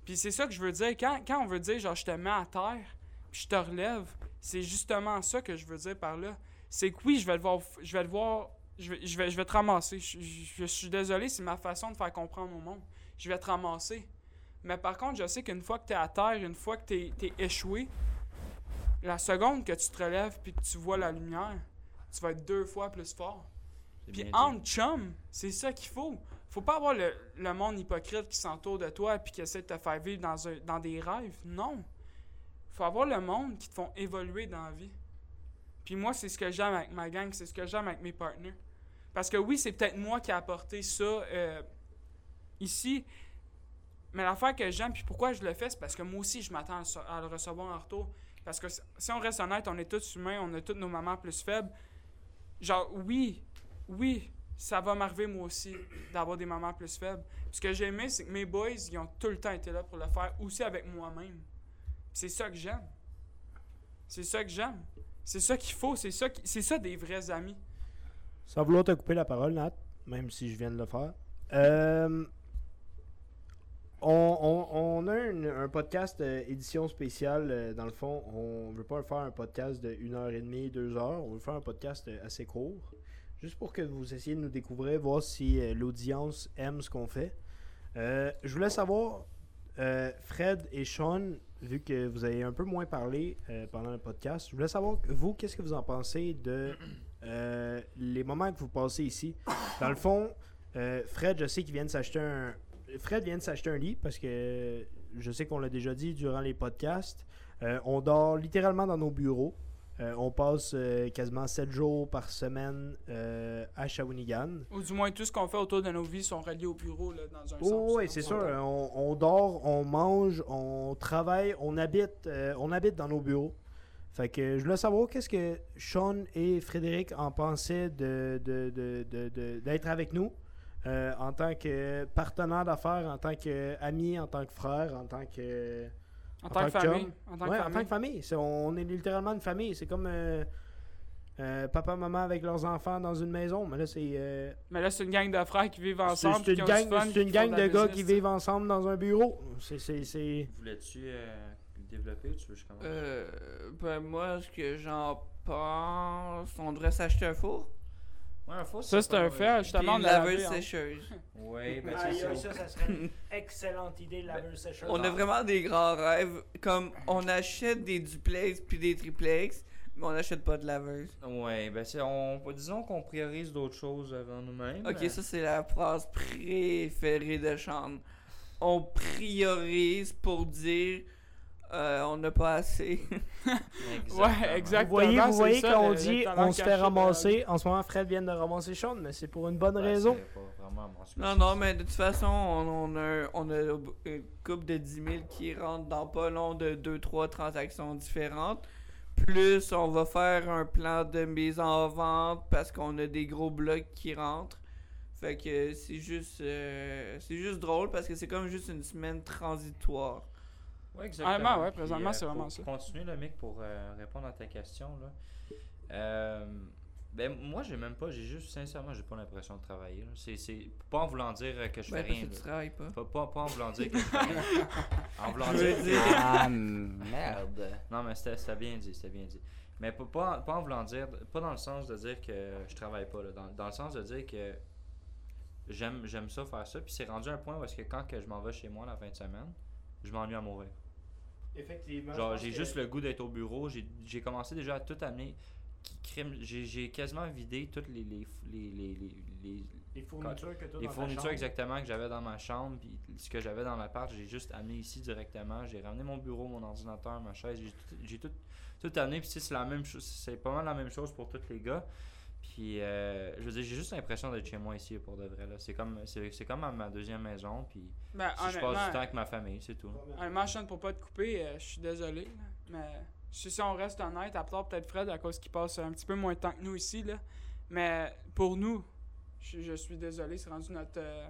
Puis c'est ça que je veux dire. Quand, on veut dire, genre, je te mets à terre, puis je te relève, c'est justement ça que je veux dire par là. C'est que oui, je vais le voir, je vais le voir, je vais, je vais, je vais te ramasser. Je, suis désolé, c'est ma façon de faire comprendre au monde. Je vais te ramasser. Mais par contre, je sais qu'une fois que tu es à terre, une fois que tu es, échoué, la seconde que tu te relèves puis que tu vois la lumière, tu vas être deux fois plus fort. Puis entre chum, c'est ça qu'il faut. Faut pas avoir le, le monde hypocrite qui s'entoure de toi puis qui essaie de te faire vivre dans, un- dans des rêves. Non. Faut avoir le monde qui te font évoluer dans la vie. Puis moi, c'est ce que j'aime avec ma gang, c'est ce que j'aime avec mes partenaires. Parce que oui, c'est peut-être moi qui ai apporté ça euh, ici. Mais l'affaire que j'aime, puis pourquoi je le fais, c'est parce que moi aussi, je m'attends à, le recevoir en retour. Parce que si- on reste honnête, on est tous humains, on a tous nos moments plus faibles. Genre, oui, oui, ça va m'arriver moi aussi d'avoir des moments plus faibles. Ce que j'ai aimé, c'est que mes boys, ils ont tout le temps été là pour le faire, aussi avec moi-même. C'est ça que j'aime. C'est ça que j'aime. C'est ça qu'il faut, c'est ça, qui- c'est ça des vrais amis. Sans vouloir te couper la parole, Nat, même si je viens de le faire. Euh, on, a un podcast euh, édition spéciale. euh, dans le fond, on veut pas faire un podcast de 1h30, 2 heures. On veut faire un podcast euh, assez court. Juste pour que vous essayiez de nous découvrir, voir si l'audience aime ce qu'on fait. Je voulais savoir, Fred et Sean, vu que vous avez un peu moins parlé pendant le podcast, je voulais savoir, vous, qu'est-ce que vous en pensez de les moments que vous passez ici? Dans le fond, Fred, je sais qu'il vient de s'acheter un... Fred vient de s'acheter un lit parce que je sais qu'on l'a déjà dit durant les podcasts. Euh, on dort littéralement dans nos bureaux. Euh, on passe euh, quasiment 7 jours par semaine euh, à Shawinigan. Ou du moins, tout ce qu'on fait autour de nos vies sont reliés au bureau, là, dans un sens. Oh, oui, c'est sûr. On, on dort, on mange, on travaille, on habite, on habite dans nos bureaux. Fait que je voulais savoir qu'est-ce que Sean et Frédéric en pensaient de, de- de- de- de- d'être avec nous? Euh, en tant que partenaire d'affaires, en tant qu'amis, en tant que frère, en tant que. En tant que famille. En tant que Ouais, en famille. tant que famille. On est littéralement une famille. C'est comme euh, euh, papa, maman avec leurs enfants dans une maison. Mais là, c'est. euh, Mais là, c'est une gang de frères qui vivent ensemble. c'est une gang, fun, une gang de gars qui vivent ensemble dans un bureau. C'est. Voulais-tu euh, développer ou tu veux que je commence? Euh, ben moi, ce que j'en pense, on devrait s'acheter un four. Ouais, un faux, Ça, c'est un fait. Justement, on a laveuse lavé, hein. sécheuse. Oui, ben aïe, ça. ça, ça serait une excellente idée, laveuse sécheuse. On a vraiment des grands rêves. Comme on achète des duplex puis des triplex, mais on n'achète pas de laveuse. Ouais, ben c'est, on, disons qu'on priorise d'autres choses avant nous-mêmes. Ok, ça c'est la phrase préférée de Sean. On priorise pour dire euh, on n'a pas assez. Exactement. Ouais, exact. Vous voyez, Exactement, vous voyez ça, quand on le- dit on se fait ramasser. En ce moment, Fred vient de ramasser Sean, mais c'est pour une bonne raison. pas vraiment non, non, mais de toute façon, on, on a, on a une coupe de 10 000 qui rentre dans pas long de 2-3 transactions différentes. Plus, on va faire un plan de mise en vente parce qu'on a des gros blocs qui rentrent. Fait que c'est juste, euh, c'est juste drôle parce que c'est comme juste une semaine transitoire. Ouais, exactement. Honnêtement, ouais, présentement, euh, c'est vraiment pour ça. continuer, le mec, pour euh, répondre à ta question, là. Euh, ben, moi, j'ai même pas, j'ai juste, sincèrement, j'ai pas l'impression de travailler. C'est, c'est pas en voulant dire que je Ben, fais parce rien. que tu travailles pas. Pas, pas, pas en voulant dire que je fais rien. En voulant dire. dire- Ah, merde. Non, mais c'était, bien dit, c'était bien dit. Mais pas, pas, en- pas en voulant dire, pas dans le sens de dire que je travaille pas, là, dans, dans le sens de dire que j'aime, j'aime ça faire ça, puis c'est rendu un point où est-ce que quand que je m'en vais chez moi la fin de semaine, je m'ennuie à mourir. Effectivement. Genre, j'ai juste le goût d'être au bureau. J'ai commencé déjà à tout amener. J'ai quasiment vidé toutes les, les, les, les, les, fournitures que les fournitures exactement que j'avais dans ma chambre. Puis ce que j'avais dans l'appart, j'ai juste amené ici directement. J'ai ramené mon bureau, mon ordinateur, ma chaise. J'ai tout, j'ai tout, tout amené. Puis c'est la même chose. C'est pas mal la même chose pour tous les gars. Puis, euh, je veux dire, j'ai juste l'impression d'être chez moi ici pour de vrai. là. C'est comme, c'est, c'est comme à ma deuxième maison. Puis, Ben, si je passe du temps avec ma famille, c'est tout. honnêtement, Sean, pour pas te couper, euh, je suis désolé. là, mais si, on reste honnête, à part peut-être Fred à cause qu'il passe un petit peu moins de temps que nous ici. Là, mais pour nous, je, je suis désolé, c'est rendu notre, euh,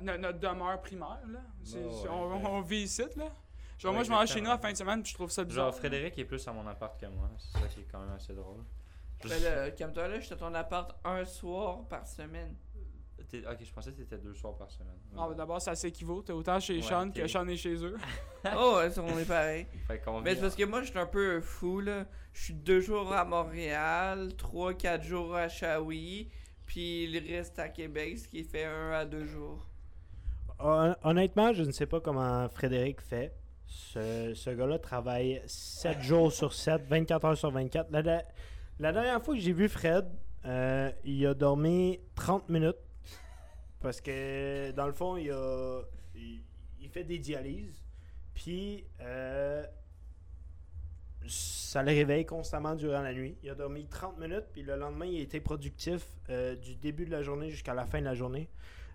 no- notre demeure primaire. Là. Ouais, ouais, on, ouais. on vit ici. Là. Genre, Ouais, moi, je m'en vais chez nous à la fin de semaine puis je trouve ça bizarre. Genre, Frédéric est plus à mon appart que moi. C'est ça qui est quand même assez drôle. Je- Ben là, calme-toi là, je suis à ton appart un soir par semaine. Ok, je pensais que t'étais deux soirs par semaine. Ah, ben, D'abord, ça s'équivaut. T'es autant chez Ouais, Sean que Sean est chez eux. oh, ouais, on est pareil. Fait qu'on Mais vit c'est parce que moi, je suis un peu fou, là. Je suis deux jours à Montréal, trois, quatre jours à Shawi, puis le reste à Québec, ce qui fait un à deux jours. Hon- Honnêtement, je ne sais pas comment Frédéric fait. Ce, ce gars-là travaille 7 jours sur 7, 24 heures sur 24. La, la- la dernière fois que j'ai vu Fred, euh, il a dormi 30 minutes. Parce que, dans le fond, il, a, il, il fait des dialyses. Puis, euh, ça le réveille constamment durant la nuit. Il a dormi 30 minutes, puis le lendemain, il a été productif euh, du début de la journée jusqu'à la fin de la journée.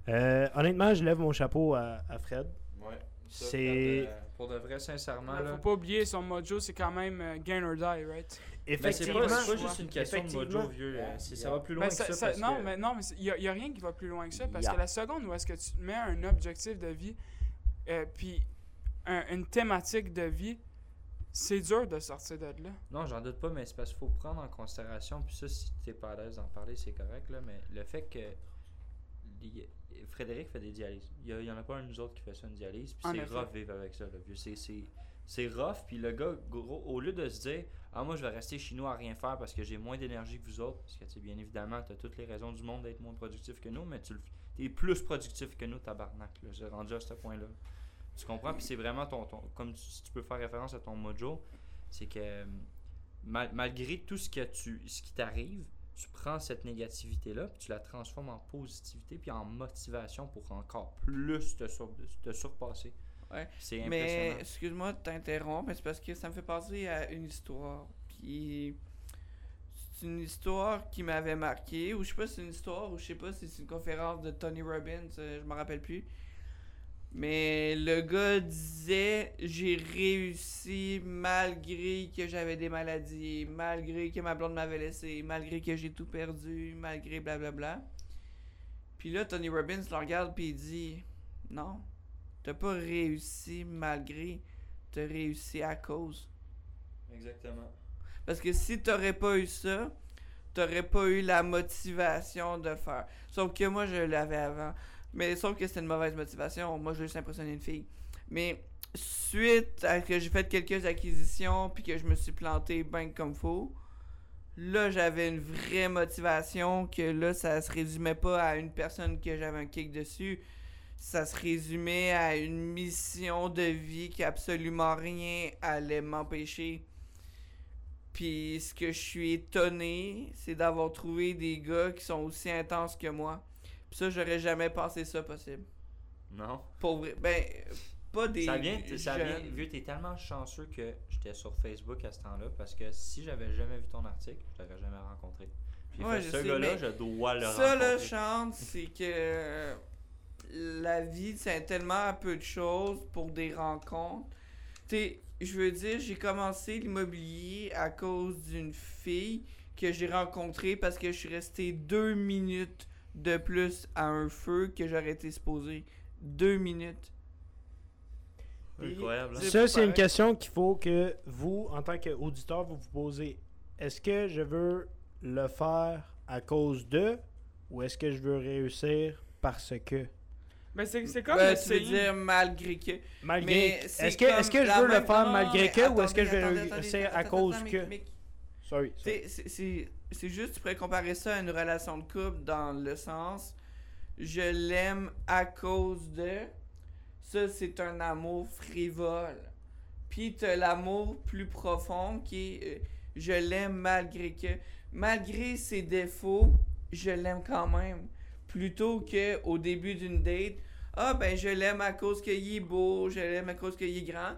Euh, honnêtement, je lève mon chapeau à, à Fred. Ouais. C'est- Pour de vrai, sincèrement. Là, faut pas oublier, son mojo, c'est quand même euh, gain or die, right? Ben, c'est Effectivement, pas, c'est pas juste une question de mojo vieux. euh, c'est- ça va plus loin Ben, que ça- ça. ça- parce non, que- mais non, mais il n'y a, rien qui va plus loin que ça parce Yeah. que la seconde où est-ce que tu te mets un objectif de vie, euh, puis un- une thématique de vie, c'est dur de sortir de là. Non, j'en doute pas, mais c'est parce qu'il faut prendre en considération. Puis ça, si t'es pas à l'aise d'en parler, c'est correct. Là, mais le fait que Frédéric fait des dialyses. Il y, a- il y en a pas un de nous autres qui fait ça une dialyse. Puis c'est rough vivre avec ça. Là, vieux. C'est, rough. Puis le gars, gros, au lieu de se dire Ah, moi, je vais rester chez nous à rien faire parce que j'ai moins d'énergie que vous autres. Parce que, tu sais, bien évidemment, tu as toutes les raisons du monde d'être moins productif que nous, mais tu es plus productif que nous, tabarnak. J'ai rendu à ce point-là. Tu comprends? Puis c'est vraiment ton, ton- Comme tu, si tu peux faire référence à ton mojo, c'est que mal- malgré tout ce, que tu, ce qui t'arrive, tu prends cette négativité-là, puis tu la transformes en positivité, puis en motivation pour encore plus te, sur- te surpasser. Ouais. C'est Mais impressionnant. excuse-moi de t'interrompre, mais c'est parce que ça me fait penser à une histoire. Puis c'est une histoire qui m'avait marqué, ou je sais pas si c'est une histoire, ou je sais pas si c'est une conférence de Tony Robbins, euh, je me rappelle plus. Mais le gars disait j'ai réussi malgré que j'avais des maladies, malgré que ma blonde m'avait laissé, malgré que j'ai tout perdu, malgré blablabla. Puis là, Tony Robbins le regarde puis il dit non, T'as pas réussi malgré, t'as réussi à cause. Exactement. Parce que si t'aurais pas eu ça, t'aurais pas eu la motivation de faire. Sauf que moi, je l'avais avant. Mais sauf que c'était une mauvaise motivation. Moi, je veux juste impressionner une fille. Mais suite à que j'ai fait quelques acquisitions puis que je me suis planté bien comme faut, là, j'avais une vraie motivation que là, ça se résumait pas à une personne que j'avais un kick dessus. Ça se résumait à une mission de vie qui absolument rien allait m'empêcher. Puis ce que je suis étonné, c'est d'avoir trouvé des gars qui sont aussi intenses que moi. Puis ça, j'aurais jamais pensé ça possible. Non? Pour vrai. Ben, pas des. Ça vient, ça vient, vu t'es tellement chanceux que j'étais sur Facebook à ce temps-là, parce que si j'avais jamais vu ton article, je t'aurais jamais rencontré. J'ai Ouais, fait, je ce gars-là, je dois le Ça, rencontrer. chante, c'est que la vie, c'est tellement peu de choses pour des rencontres. Tu sais, je veux dire, j'ai commencé l'immobilier à cause d'une fille que j'ai rencontrée parce que je suis resté deux minutes de plus à un feu que j'aurais été supposé. Deux minutes. Incroyable. hein? C'est Ça, c'est une question qu'il faut que vous, en tant qu'auditeur, vous vous posez. Est-ce que je veux le faire à cause de ou est-ce que je veux réussir parce que Ben, c'est c'est comme Ben, tu veux essayer- dire malgré que. Malgré. Mais Est-ce que, est-ce que je veux le faire non, malgré mais que ou est-ce que je vais attendez, attendez, réussir à attendez, cause que. Sorry. sorry. C'est- c'est juste, tu pourrais comparer ça à une relation de couple dans le sens je l'aime à cause de. Ça, c'est un amour frivole. Puis t'as l'amour plus profond qui est euh, je l'aime malgré que. Malgré ses défauts, je l'aime quand même. Plutôt que au début d'une date, ah ben je l'aime à cause qu'il est beau, je l'aime à cause qu'il est grand.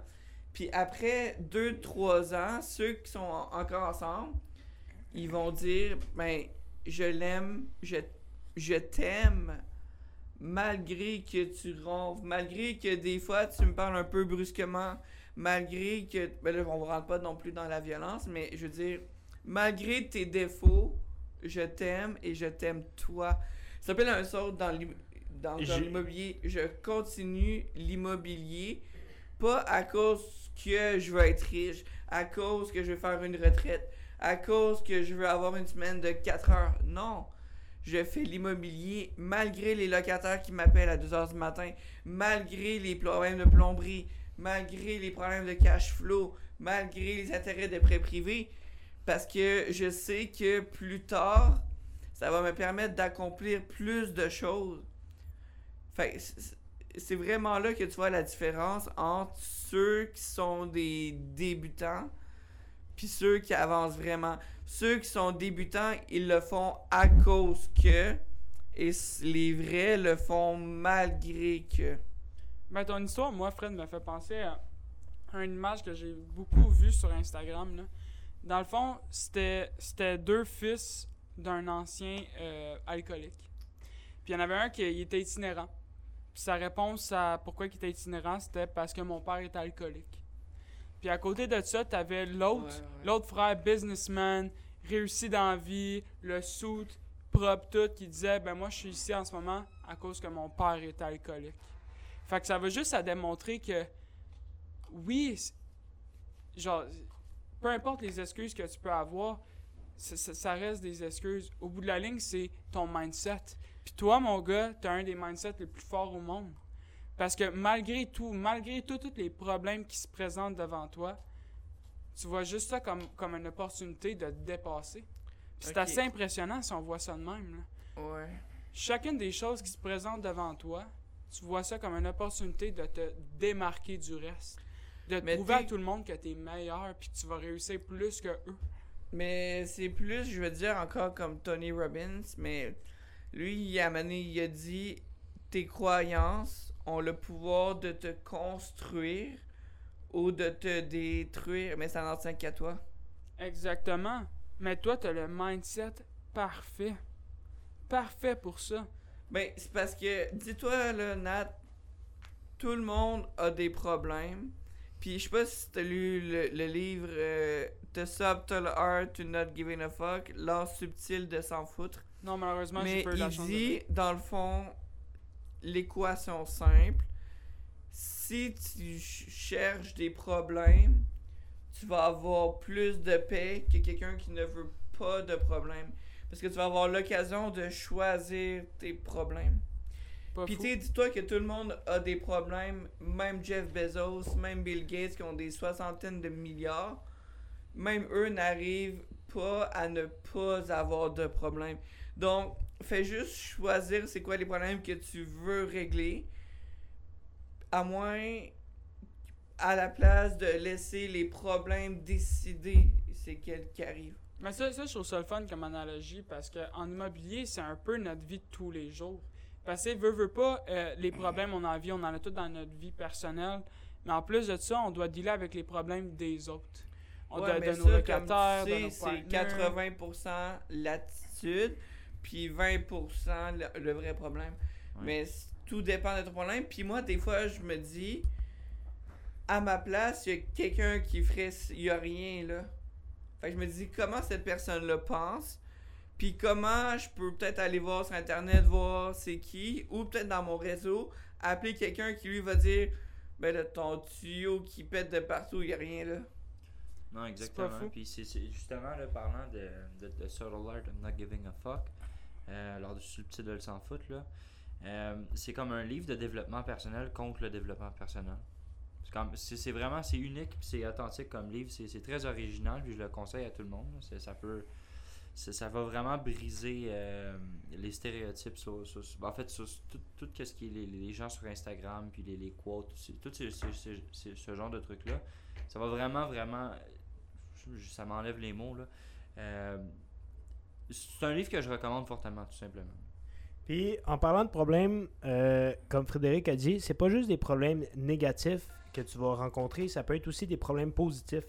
Puis après 2-3 ans, ceux qui sont en- encore ensemble, ils vont dire ben je l'aime, je, je t'aime malgré que tu ronfles, malgré que des fois tu me parles un peu brusquement, malgré que ben là on rentre pas non plus dans la violence, mais je veux dire malgré tes défauts, je t'aime et je t'aime toi. Ça s'appelle un sort dans l'immobilier, je continue l'immobilier pas à cause que je veux être riche, à cause que je veux faire une retraite, à cause que je veux avoir une semaine de 4 heures. Non. Je fais l'immobilier malgré les locataires qui m'appellent à 2 heures du matin, malgré les problèmes de plomberie, malgré les problèmes de cash flow, malgré les intérêts de prêts privés, parce que je sais que plus tard, ça va me permettre d'accomplir plus de choses. Fait c'est- vraiment là que tu vois la différence entre ceux qui sont des débutants puis ceux qui avancent vraiment. Ceux qui sont débutants, ils le font à cause que et les vrais le font malgré que. Ben, ton histoire, moi, Fred, me fait penser à, une image que j'ai beaucoup vue sur Instagram. Là. Dans le fond, c'était deux fils d'un ancien euh, alcoolique. Puis il y en avait un qui était itinérant. Puis sa réponse à pourquoi il était itinérant, c'était parce que mon père était alcoolique. Puis à côté de ça, t'avais l'autre, Ouais, ouais. l'autre frère businessman, réussi dans la vie, le suit, propre tout, qui disait ben moi je suis ici en ce moment à cause que mon père est alcoolique. Fait que ça va juste à démontrer que oui, genre peu importe les excuses que tu peux avoir, ça, ça- ça reste des excuses. Au bout de la ligne, c'est ton mindset. Puis toi, mon gars, t'as un des mindsets les plus forts au monde. Parce que malgré tout, malgré tout, tous les problèmes qui se présentent devant toi, tu vois juste ça comme, comme une opportunité de te dépasser. Puis c'est assez impressionnant si on voit ça de même. là. Ouais. Chacune des choses qui se présentent devant toi, tu vois ça comme une opportunité de te démarquer du reste. De Mais prouver à tout le monde que t'es meilleur puis que tu vas réussir plus que eux. Mais c'est plus, je veux dire, encore comme Tony Robbins, mais lui, il a amené, il a dit tes croyances ont le pouvoir de te construire ou de te détruire, mais ça n'en tient qu'à toi. Exactement. Mais toi, t'as le mindset parfait. Parfait pour ça. Ben, c'est parce que, dis-toi, là, Nat, tout le monde a des problèmes. Puis, je sais pas si t'as lu le, le livre euh, The Subtle Art to Not Giving a Fuck, l'art subtil de s'en foutre. Non, malheureusement, j'ai Mais pas eu la il chance de dit, dans le fond, l'équation simple, si tu ch- cherches des problèmes, tu vas avoir plus de paix que quelqu'un qui ne veut pas de problème. Parce que tu vas avoir l'occasion de choisir tes problèmes. Puis tu dis-toi que tout le monde a des problèmes, même Jeff Bezos, même Bill Gates qui ont des soixantaines de milliards, même eux n'arrivent pas à ne pas avoir de problèmes. Donc, fais juste choisir c'est quoi les problèmes que tu veux régler, à moins à la place de laisser les problèmes décider c'est quel qui arrive. Mais ça, ça, je trouve ça le fun comme analogie parce que en immobilier, c'est un peu notre vie de tous les jours. Parce que, veut, veut pas, euh, les problèmes on en vit, on en a tous dans notre vie personnelle. Mais en plus de ça, on doit dealer avec les problèmes des autres. On Ouais, doit mais de nos locataires, tu sais, c'est partenaires. 80% l'attitude, puis 20% le, le vrai problème. Ouais. Mais tout dépend de ton problème. Puis moi, des fois, je me dis, à ma place, il y a quelqu'un qui ferait, il y a rien là. Fait que je me dis, comment cette personne-là pense, puis comment je peux peut-être aller voir sur Internet, voir c'est qui, ou peut-être dans mon réseau, appeler quelqu'un qui lui va dire, ben là, ton tuyau qui pète de partout, il y a rien là. Non, exactement. Puis c'est c'est justement, là, parlant de, de, de Subtle Art of Not Giving a Fuck, euh, lors du subtil de le s'en foutre, là, euh, c'est comme un livre de développement personnel contre le développement personnel. C'est vraiment, c'est unique, c'est authentique comme livre, c'est très original, puis je le conseille à tout le monde. là. Ça peut... Ça va vraiment briser euh, les stéréotypes en fait, sur tout, ce qui est les, gens sur Instagram, puis les, les quotes, tout ce genre de trucs-là. Ça va vraiment, vraiment. ça m'enlève les mots, là. Euh, c'est un livre que je recommande fortement, tout simplement. Puis, en parlant de problèmes, euh, comme Frédéric a dit, c'est pas juste des problèmes négatifs que tu vas rencontrer, ça peut être aussi des problèmes positifs.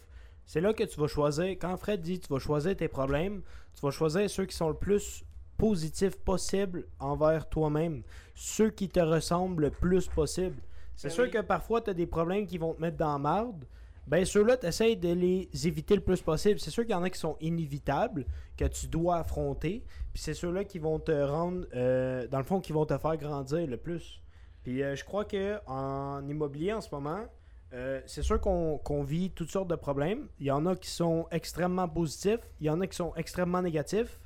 C'est là que tu vas choisir, quand Fred dit tu vas choisir tes problèmes, tu vas choisir ceux qui sont le plus positifs possible envers toi-même, ceux qui te ressemblent le plus possible. C'est Ben sûr oui. que parfois tu as des problèmes qui vont te mettre dans la marde. Ben ceux-là, tu essaies de les éviter le plus possible. C'est sûr qu'il y en a qui sont inévitables, que tu dois affronter. Puis c'est ceux-là qui vont te rendre, euh, dans le fond, qui vont te faire grandir le plus. Puis euh, je crois que en immobilier en ce moment, euh, c'est sûr qu'on vit toutes sortes de problèmes. Il y en a qui sont extrêmement positifs, il y en a qui sont extrêmement négatifs.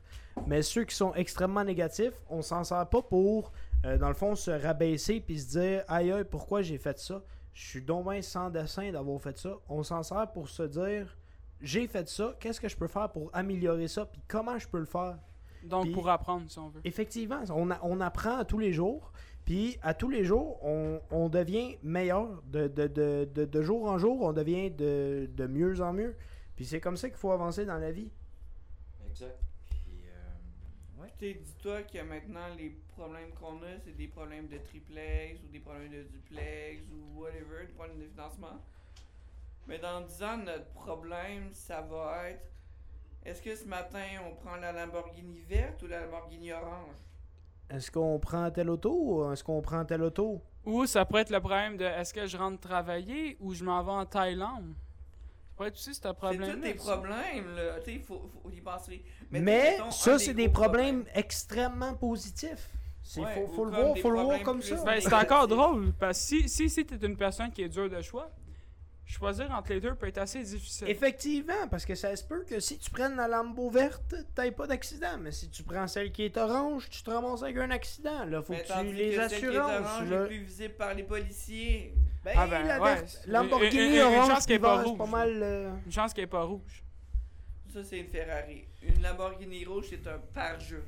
Mais ceux qui sont extrêmement négatifs, on s'en sert pas pour, euh, dans le fond, se rabaisser puis se dire aïe aïe, pourquoi j'ai fait ça Je suis donc bien sans dessin d'avoir fait ça. On s'en sert pour se dire j'ai fait ça, qu'est-ce que je peux faire pour améliorer ça puis comment je peux le faire? Donc, pour apprendre, si on veut. Effectivement, on, a- on apprend à tous les jours. Puis à tous les jours, on, on devient meilleur. De, de, de, de, de jour en jour, on devient de, de mieux en mieux. Puis c'est comme ça qu'il faut avancer dans la vie. Exact. Ouais. Tu sais, dis-toi que maintenant, les problèmes qu'on a, c'est des problèmes de triplex ou des problèmes de duplex ou whatever, des problèmes de financement. Mais dans 10 ans, notre problème, ça va être est-ce que ce matin, on prend la Lamborghini verte ou la Lamborghini orange? Est-ce qu'on prend telle auto ou est-ce qu'on prend telle auto? Ou ça pourrait être le problème de est-ce que je rentre travailler ou je m'en vais en Thaïlande? C'est problème tous des problèmes, là. Tu sais, il faut, faut y penser. Mais, mettons, un ça, c'est des problèmes extrêmement positifs. Il Ouais, faut, le voir, des faut le voir problèmes comme ça. Ben, c'est encore drôle, parce que si, si, si t'es une personne qui est dure de choix, choisir entre les deux peut être assez difficile. Effectivement, parce que ça se peut que si tu prennes la Lambo verte, t'aies pas d'accident. Mais si tu prends celle qui est orange, tu te ramasses avec un accident. Là, faut Mais que tu les que celle qui est assurances. orange là. est plus visible par les policiers. Ben, Ah ben, la ouais, Lamborghini une- une- une orange chance qu'elle est pas rouge. pas mal. euh, Une chance qu'elle n'est pas rouge. Ça, c'est une Ferrari. Une Lamborghini rouge, c'est un parjure.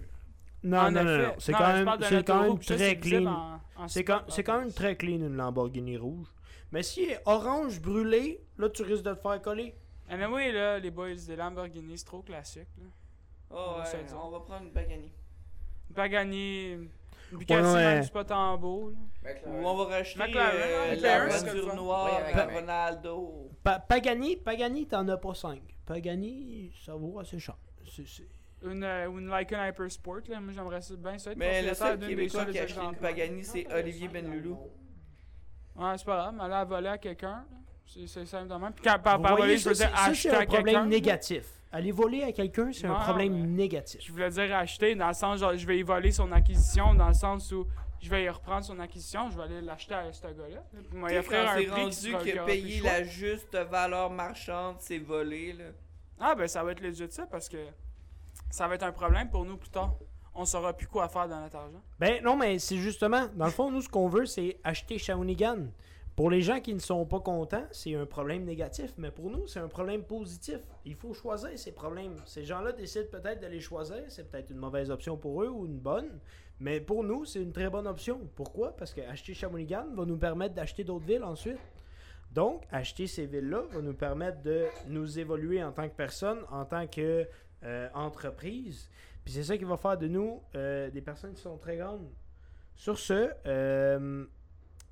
Non, En non, non, non. C'est quand même, de c'est quand même très clean. C'est quand, c'est en quand même très clean une Lamborghini rouge. Mais si est orange brûlé, là tu risques de te faire coller. Ah, mais oui, là, les boys, des Lamborghini, c'est trop classique. Là. Oh, On ouais, on va prendre une Pagani. Pagani, Bugatti, Ouais, ouais. même, c'est pas tant beau. Ou on va racheter euh, ouais, la voiture noire Oui, Ronaldo. Pa- Pagani, Pagani, t'en as pas 5. Pagani, ça vaut assez cher. C'est- Une, euh, une Lycan Hyper Sport, là. Moi, j'aimerais ça bien ça être Mais le seul Québécois qui a acheté une. Pagani, c'est Olivier Benloulou. Ouais, c'est pas grave, mais aller à voler à quelqu'un, là, c'est simple de même. Puis quand par, par voyez, voler, je ça, veux c'est dire ça, c'est un problème négatif. Aller voler à quelqu'un, c'est un problème mais- négatif. Je voulais dire acheter dans le sens, genre, je vais y voler son acquisition, dans le sens où je vais y reprendre son acquisition, je vais aller l'acheter à ce gars-là. Puis moi, il c'est rendu aura plus payé la juste valeur marchande, c'est volé, là. Ah, ben ça va être legit ça, parce que ça va être un problème pour nous plus tard. On saura plus quoi faire dans notre argent. Ben non, mais c'est justement, dans le fond, nous, ce qu'on veut, c'est acheter Shawinigan. Pour les gens qui ne sont pas contents, c'est un problème négatif, mais pour nous, c'est un problème positif. Il faut choisir ces problèmes. Ces gens-là décident peut-être de les choisir, c'est peut-être une mauvaise option pour eux ou une bonne, mais pour nous, c'est une très bonne option. Pourquoi? Parce que acheter Shawinigan va nous permettre d'acheter d'autres villes ensuite. Donc, acheter ces villes-là va nous permettre de nous évoluer en tant que personne, en tant que euh, entreprise. Puis c'est ça qui va faire de nous euh, des personnes qui sont très grandes. Sur ce, euh,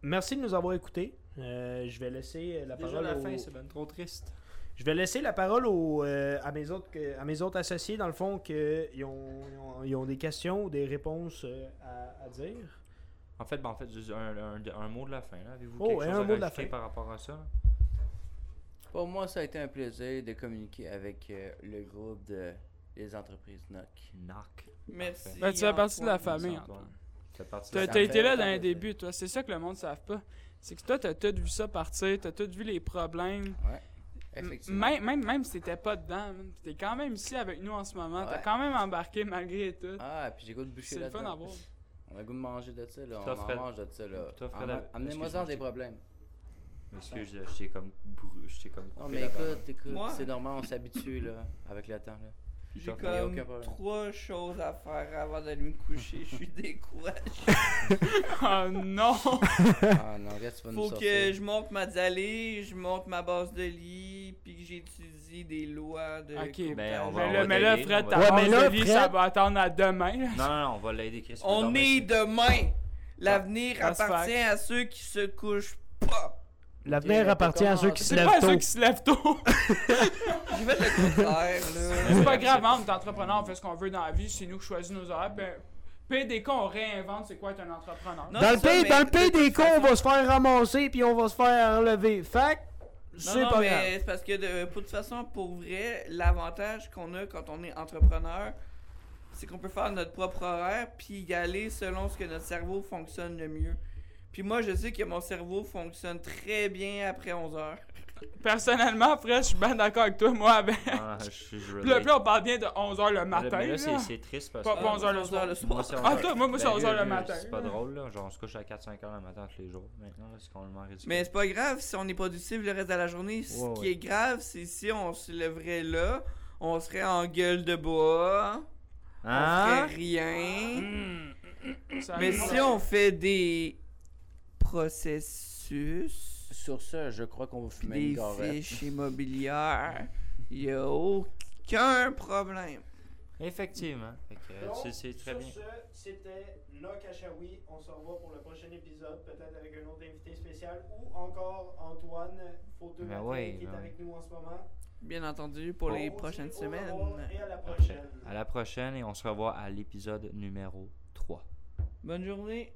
merci de nous avoir écoutés. Euh, je vais laisser la Déjà parole la au- fin, c'est ben trop triste. je vais laisser la parole euh, à, mes autres, à mes autres associés, dans le fond, qu'ils ont, ils ont, ils ont des questions ou des réponses euh, à, à dire. En fait, ben, en fait, juste un, un- un mot de la fin. là. Avez-vous Oh, quelque chose un à mot de la fin. par rapport à ça? Pour moi, ça a été un plaisir de communiquer avec euh, le groupe de les entreprises NOC. Knock. Merci. Ben, tu fais partie de la Antoine. famille, Antoine. T'as Ça été là dans les débuts, toi. C'est ça que le monde ne savent pas. C'est que toi, t'as tout vu ça partir, t'as tout vu les problèmes. Ouais, effectivement. Même, même, même si t'étais pas dedans, t'es quand même ici avec nous en ce moment. T'as Ouais. quand même embarqué malgré tout. Ah, puis j'ai goût de boucher c'est le fun à voir. On a goût de manger de ça, là. On en mange de ça, là. Amenez-moi en des problèmes. Excuse, je t'ai comme. comme. Non, mais écoute, c'est normal, on s'habitue, là, avec le temps, là. J'ai comme trois choses à faire avant d'aller me coucher. Je suis découragé. Oh non! Ah non, regarde, tu vas nous Faut que je monte ma allées, je monte ma base de lit, puis que j'étudie des lois de. Ok, Ben, on va- mais on là, va mais là, Fred, ta base mais là, de lit, ça va attendre à demain. là. Non, non, non, on va l'aider, Chris. On est c'est- demain. L'avenir appartient à ceux qui se couchent pas. L'avenir appartient à ceux qui se C'est lèvent pas tôt. ceux qui se lèvent tôt. J'ai fait le contraire, là. c'est pas grave, hein, on est entrepreneur, on fait ce qu'on veut dans la vie, c'est nous qui choisissons nos horaires. Ben, PDK, on réinvente c'est quoi être un entrepreneur. Non, Dans le, pays, dans le pays des cons, on va se faire ramasser puis on va se faire relever. Fait c'est non, pas mais grave. c'est parce que de, pour de toute façon, pour vrai, l'avantage qu'on a quand on est entrepreneur, c'est qu'on peut faire notre propre horaire puis y aller selon ce que notre cerveau fonctionne le mieux. Puis moi, je sais que mon cerveau fonctionne très bien après 11 heures. Personnellement, Fred, je suis bien d'accord avec toi, moi. avec- Ah, je suis. je Puis là, on parle bien de 11h le Mais matin. là, là. c'est- c'est triste parce que. pas 11 heures le 11 soir. le soir. Moi, c'est Ah, 11 toi, moi, moi, c'est Ben, 11 heures le vieux, matin. C'est pas drôle, là. Genre, on se couche à 4-5 heures le matin tous les jours. Maintenant, là, c'est complètement ridicule. Mais c'est pas grave si on est productif le reste de la journée. Ce Ouais, qui ouais. est grave, c'est si on se lèverait là, on serait en gueule de bois, on Hein? ferait rien. Hmm. Mais si on fait des processus, Sur ça, je crois qu'on va fumer des une fiches immobilières, il n'y a aucun problème. Effectivement. Fait que, euh, c'est- c'est très bien. ce, c'était Nakachawi. On se revoit pour le prochain épisode, peut-être avec un autre invité spécial ou encore Antoine Photo Ben ouais, qui est ben avec nous en ce moment. Bien entendu, pour les On prochaines au semaines. revoir Et à la Parfait. prochaine. À la prochaine et on se revoit à l'épisode numéro 3. Bonne journée.